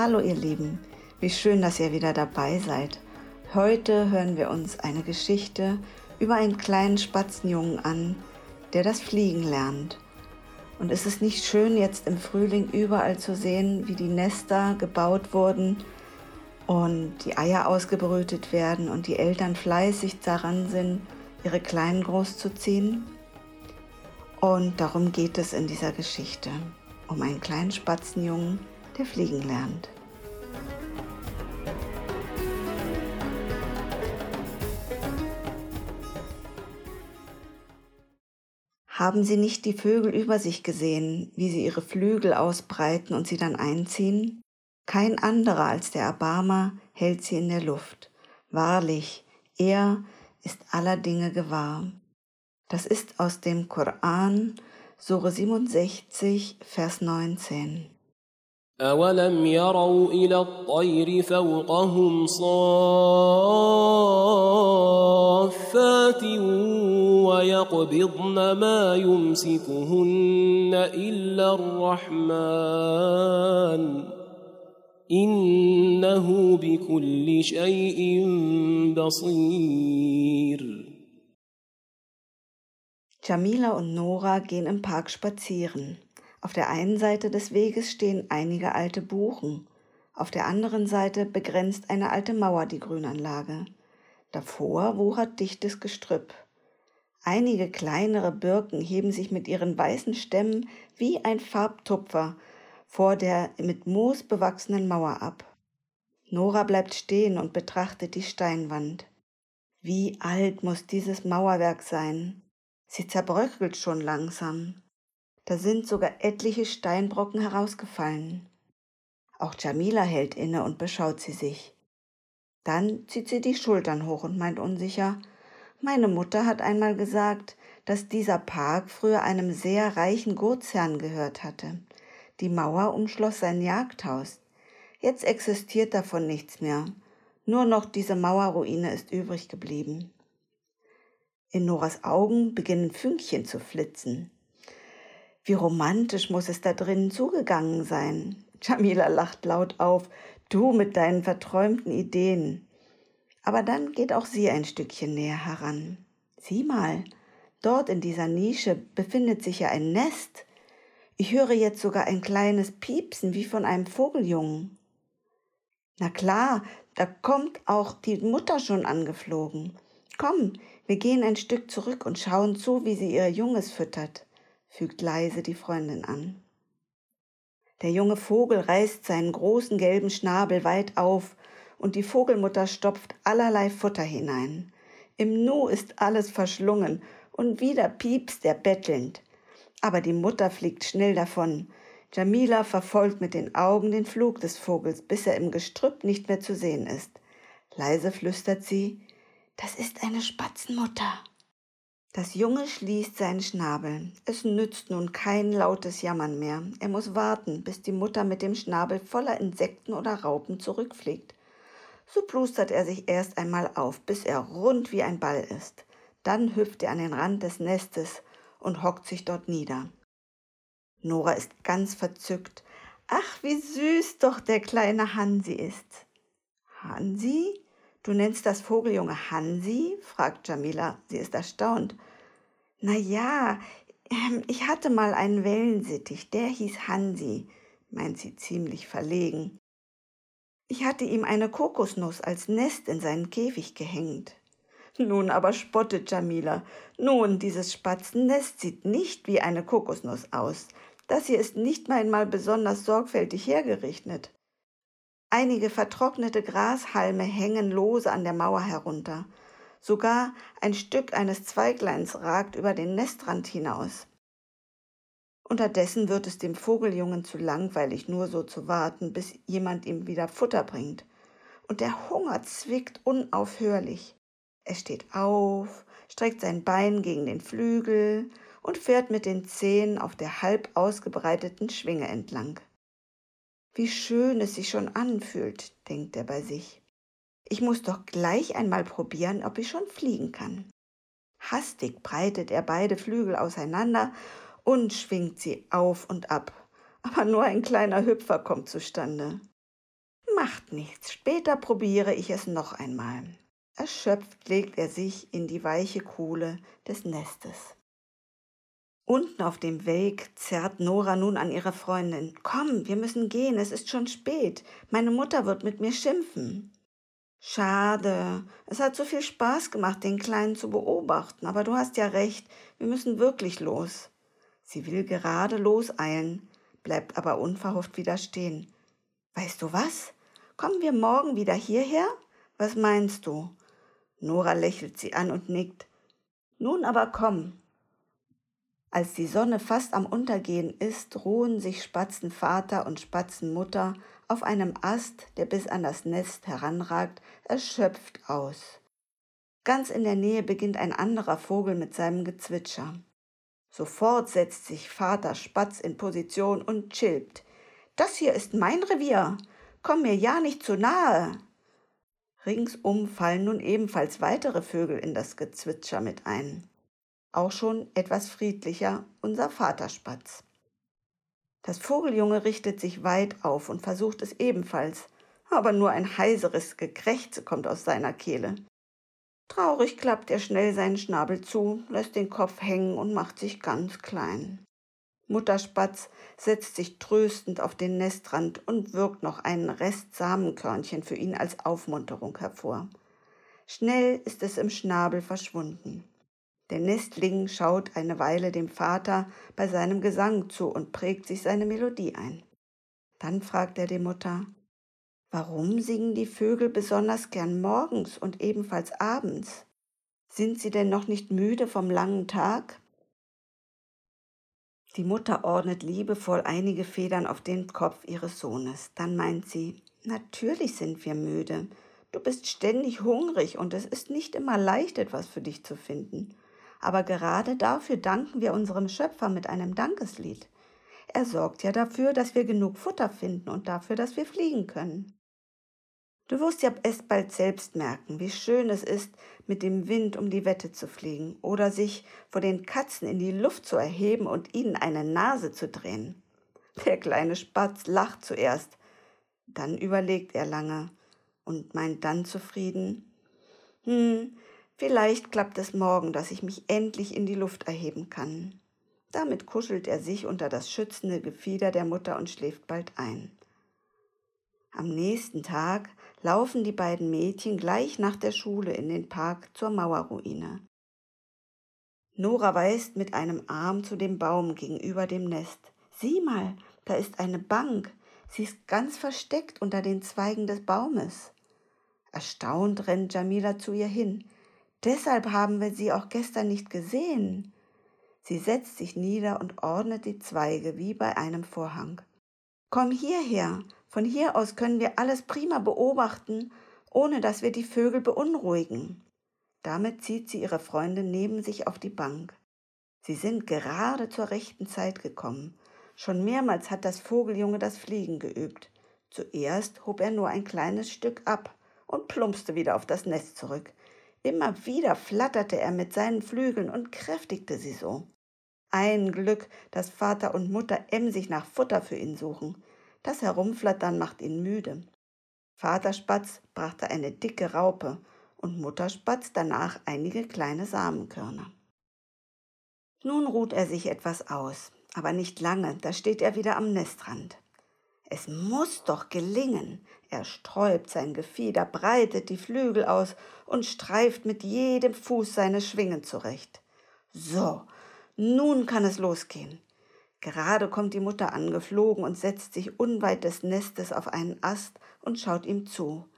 Hallo ihr Lieben, wie schön, dass ihr wieder dabei seid. Heute hören wir uns eine Geschichte über einen kleinen Spatzenjungen an, der das Fliegen lernt. Und ist es nicht schön, jetzt im Frühling überall zu sehen, wie die Nester gebaut wurden und die Eier ausgebrütet werden und die Eltern fleißig daran sind, ihre Kleinen großzuziehen? Und darum geht es in dieser Geschichte, um einen kleinen Spatzenjungen, der fliegen lernt. Haben Sie nicht die Vögel über sich gesehen, wie sie ihre Flügel ausbreiten und sie dann einziehen? Kein anderer als der Erbarmer hält sie in der Luft. Wahrlich, er ist aller Dinge gewahr. Das ist aus dem Koran, Sure 67, Vers 19. أولم يروا إلى الطير فوقهم صافات ويقبضن ما يمسكهن إلا الرحمن إنه بكل شيء بصير Jamila und Nora gehen im Park spazieren. Auf der einen Seite des Weges stehen einige alte Buchen, auf der anderen Seite begrenzt eine alte Mauer die Grünanlage. Davor wuchert dichtes Gestrüpp. Einige kleinere Birken heben sich mit ihren weißen Stämmen wie ein Farbtupfer vor der mit Moos bewachsenen Mauer ab. Nora bleibt stehen und betrachtet die Steinwand. Wie alt muss dieses Mauerwerk sein? Sie zerbröckelt schon langsam. Da sind sogar etliche Steinbrocken herausgefallen. Auch Jamila hält inne und beschaut sie sich. Dann zieht sie die Schultern hoch und meint unsicher, meine Mutter hat einmal gesagt, dass dieser Park früher einem sehr reichen Gutsherrn gehört hatte. Die Mauer umschloss sein Jagdhaus. Jetzt existiert davon nichts mehr. Nur noch diese Mauerruine ist übrig geblieben. In Noras Augen beginnen Fünkchen zu flitzen. Wie romantisch muss es da drinnen zugegangen sein. Jamila lacht laut auf. Du mit deinen verträumten Ideen. Aber dann geht auch sie ein Stückchen näher heran. Sieh mal, dort in dieser Nische befindet sich ja ein Nest. Ich höre jetzt sogar ein kleines Piepsen wie von einem Vogeljungen. Na klar, da kommt auch die Mutter schon angeflogen. Komm, wir gehen ein Stück zurück und schauen zu, wie sie ihr Junges füttert fügt leise die Freundin an. Der junge Vogel reißt seinen großen gelben Schnabel weit auf und die Vogelmutter stopft allerlei Futter hinein. Im Nu ist alles verschlungen und wieder piepst er bettelnd. Aber die Mutter fliegt schnell davon. Jamila verfolgt mit den Augen den Flug des Vogels, bis er im Gestrüpp nicht mehr zu sehen ist. Leise flüstert sie, das ist eine Spatzenmutter. Das Junge schließt seinen Schnabel. Es nützt nun kein lautes Jammern mehr. Er muss warten, bis die Mutter mit dem Schnabel voller Insekten oder Raupen zurückfliegt. So plustert er sich erst einmal auf, bis er rund wie ein Ball ist. Dann hüpft er an den Rand des Nestes und hockt sich dort nieder. Nora ist ganz verzückt. Ach, wie süß doch der kleine Hansi ist. Hansi? Du nennst das Vogeljunge Hansi? fragt Jamila. Sie ist erstaunt. Na ja, ähm, ich hatte mal einen Wellensittich, der hieß Hansi, meint sie ziemlich verlegen. Ich hatte ihm eine Kokosnuss als Nest in seinen Käfig gehängt. Nun aber spottet Jamila. Nun, dieses Spatzennest sieht nicht wie eine Kokosnuss aus. Das hier ist nicht mal einmal besonders sorgfältig hergerichtet. Einige vertrocknete Grashalme hängen lose an der Mauer herunter. Sogar ein Stück eines Zweigleins ragt über den Nestrand hinaus. Unterdessen wird es dem Vogeljungen zu langweilig, nur so zu warten, bis jemand ihm wieder Futter bringt. Und der Hunger zwickt unaufhörlich. Er steht auf, streckt sein Bein gegen den Flügel und fährt mit den Zehen auf der halb ausgebreiteten Schwinge entlang. Wie schön es sich schon anfühlt, denkt er bei sich. Ich muss doch gleich einmal probieren, ob ich schon fliegen kann. Hastig breitet er beide Flügel auseinander und schwingt sie auf und ab. Aber nur ein kleiner Hüpfer kommt zustande. Macht nichts, später probiere ich es noch einmal. Erschöpft legt er sich in die weiche Kohle des Nestes. Unten auf dem Weg zerrt Nora nun an ihre Freundin. Komm, wir müssen gehen, es ist schon spät. Meine Mutter wird mit mir schimpfen. Schade, es hat so viel Spaß gemacht, den Kleinen zu beobachten, aber du hast ja recht, wir müssen wirklich los. Sie will gerade loseilen, bleibt aber unverhofft wieder stehen. Weißt du was? Kommen wir morgen wieder hierher? Was meinst du? Nora lächelt sie an und nickt. Nun aber komm. Als die Sonne fast am Untergehen ist, ruhen sich Spatzenvater und Spatzenmutter auf einem Ast, der bis an das Nest heranragt, erschöpft aus. Ganz in der Nähe beginnt ein anderer Vogel mit seinem Gezwitscher. Sofort setzt sich Vater Spatz in Position und chillt. Das hier ist mein Revier. Komm mir ja nicht zu nahe. Ringsum fallen nun ebenfalls weitere Vögel in das Gezwitscher mit ein. Auch schon etwas friedlicher unser Vaterspatz. Das Vogeljunge richtet sich weit auf und versucht es ebenfalls, aber nur ein heiseres Gekrächze kommt aus seiner Kehle. Traurig klappt er schnell seinen Schnabel zu, lässt den Kopf hängen und macht sich ganz klein. Mutterspatz setzt sich tröstend auf den Nestrand und wirkt noch einen Rest Samenkörnchen für ihn als Aufmunterung hervor. Schnell ist es im Schnabel verschwunden. Der Nestling schaut eine Weile dem Vater bei seinem Gesang zu und prägt sich seine Melodie ein. Dann fragt er die Mutter, warum singen die Vögel besonders gern morgens und ebenfalls abends? Sind sie denn noch nicht müde vom langen Tag? Die Mutter ordnet liebevoll einige Federn auf den Kopf ihres Sohnes. Dann meint sie, natürlich sind wir müde. Du bist ständig hungrig und es ist nicht immer leicht, etwas für dich zu finden aber gerade dafür danken wir unserem Schöpfer mit einem Dankeslied. Er sorgt ja dafür, dass wir genug Futter finden und dafür, dass wir fliegen können. Du wirst ja erst bald selbst merken, wie schön es ist, mit dem Wind um die Wette zu fliegen oder sich vor den Katzen in die Luft zu erheben und ihnen eine Nase zu drehen. Der kleine Spatz lacht zuerst, dann überlegt er lange und meint dann zufrieden, hm, Vielleicht klappt es morgen, dass ich mich endlich in die Luft erheben kann. Damit kuschelt er sich unter das schützende Gefieder der Mutter und schläft bald ein. Am nächsten Tag laufen die beiden Mädchen gleich nach der Schule in den Park zur Mauerruine. Nora weist mit einem Arm zu dem Baum gegenüber dem Nest. Sieh mal, da ist eine Bank. Sie ist ganz versteckt unter den Zweigen des Baumes. Erstaunt rennt Jamila zu ihr hin. Deshalb haben wir sie auch gestern nicht gesehen. Sie setzt sich nieder und ordnet die Zweige wie bei einem Vorhang. Komm hierher, von hier aus können wir alles prima beobachten, ohne dass wir die Vögel beunruhigen. Damit zieht sie ihre Freundin neben sich auf die Bank. Sie sind gerade zur rechten Zeit gekommen. Schon mehrmals hat das Vogeljunge das Fliegen geübt. Zuerst hob er nur ein kleines Stück ab und plumpste wieder auf das Nest zurück. Immer wieder flatterte er mit seinen Flügeln und kräftigte sie so. Ein Glück, dass Vater und Mutter emsig nach Futter für ihn suchen. Das Herumflattern macht ihn müde. Vater Spatz brachte eine dicke Raupe und Mutter Spatz danach einige kleine Samenkörner. Nun ruht er sich etwas aus, aber nicht lange, da steht er wieder am Nestrand. Es muss doch gelingen. Er sträubt sein Gefieder, breitet die Flügel aus und streift mit jedem Fuß seine Schwingen zurecht. So, nun kann es losgehen. Gerade kommt die Mutter angeflogen und setzt sich unweit des Nestes auf einen Ast und schaut ihm zu.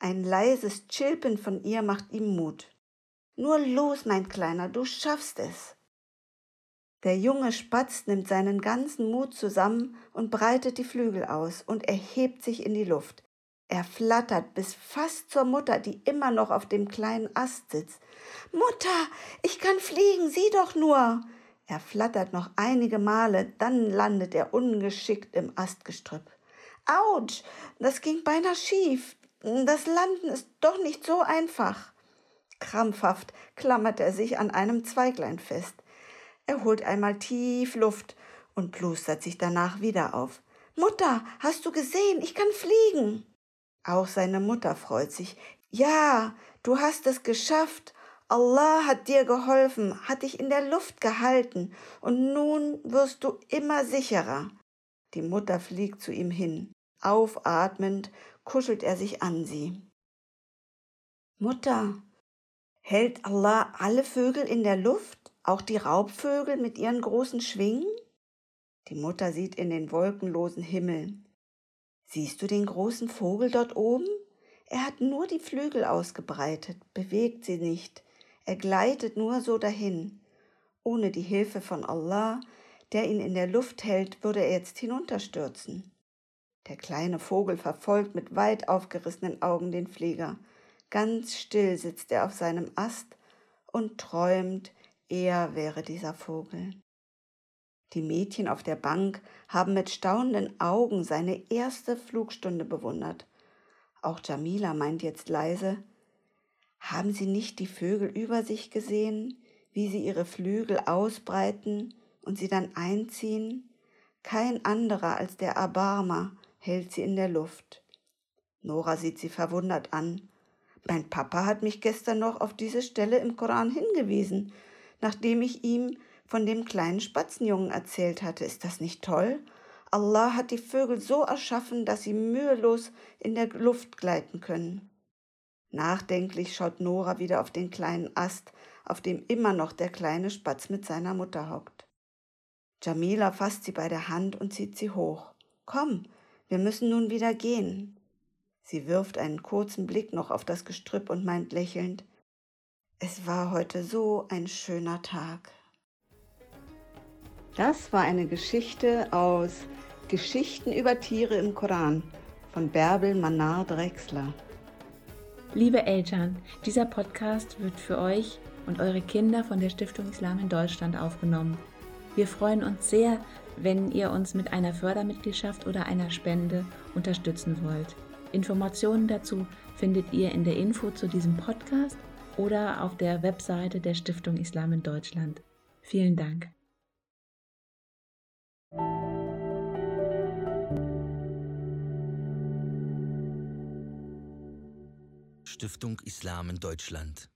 Ein leises Chilpen von ihr macht ihm Mut. Nur los, mein Kleiner, du schaffst es. Der junge Spatz nimmt seinen ganzen Mut zusammen und breitet die Flügel aus und erhebt sich in die Luft. Er flattert bis fast zur Mutter, die immer noch auf dem kleinen Ast sitzt. Mutter, ich kann fliegen, sieh doch nur. Er flattert noch einige Male, dann landet er ungeschickt im Astgestrüpp. Autsch, das ging beinahe schief. Das Landen ist doch nicht so einfach. Krampfhaft klammert er sich an einem Zweiglein fest. Er holt einmal tief Luft und plustert sich danach wieder auf. Mutter, hast du gesehen? Ich kann fliegen. Auch seine Mutter freut sich. Ja, du hast es geschafft. Allah hat dir geholfen, hat dich in der Luft gehalten, und nun wirst du immer sicherer. Die Mutter fliegt zu ihm hin. Aufatmend kuschelt er sich an sie. Mutter, hält Allah alle Vögel in der Luft, auch die Raubvögel mit ihren großen Schwingen? Die Mutter sieht in den wolkenlosen Himmel. Siehst du den großen Vogel dort oben? Er hat nur die Flügel ausgebreitet, bewegt sie nicht, er gleitet nur so dahin. Ohne die Hilfe von Allah, der ihn in der Luft hält, würde er jetzt hinunterstürzen. Der kleine Vogel verfolgt mit weit aufgerissenen Augen den Flieger. Ganz still sitzt er auf seinem Ast und träumt, er wäre dieser Vogel. Die Mädchen auf der Bank haben mit staunenden Augen seine erste Flugstunde bewundert. Auch Jamila meint jetzt leise, haben Sie nicht die Vögel über sich gesehen, wie sie ihre Flügel ausbreiten und sie dann einziehen? Kein anderer als der Abarma hält sie in der Luft. Nora sieht sie verwundert an. Mein Papa hat mich gestern noch auf diese Stelle im Koran hingewiesen, nachdem ich ihm von dem kleinen Spatzenjungen erzählt hatte. Ist das nicht toll? Allah hat die Vögel so erschaffen, dass sie mühelos in der Luft gleiten können. Nachdenklich schaut Nora wieder auf den kleinen Ast, auf dem immer noch der kleine Spatz mit seiner Mutter hockt. Jamila fasst sie bei der Hand und zieht sie hoch. Komm, wir müssen nun wieder gehen. Sie wirft einen kurzen Blick noch auf das Gestrüpp und meint lächelnd, es war heute so ein schöner Tag. Das war eine Geschichte aus Geschichten über Tiere im Koran von Bärbel Manar Drechsler. Liebe Eltern, dieser Podcast wird für euch und eure Kinder von der Stiftung Islam in Deutschland aufgenommen. Wir freuen uns sehr, wenn ihr uns mit einer Fördermitgliedschaft oder einer Spende unterstützen wollt. Informationen dazu findet ihr in der Info zu diesem Podcast oder auf der Webseite der Stiftung Islam in Deutschland. Vielen Dank. Stiftung Islam in Deutschland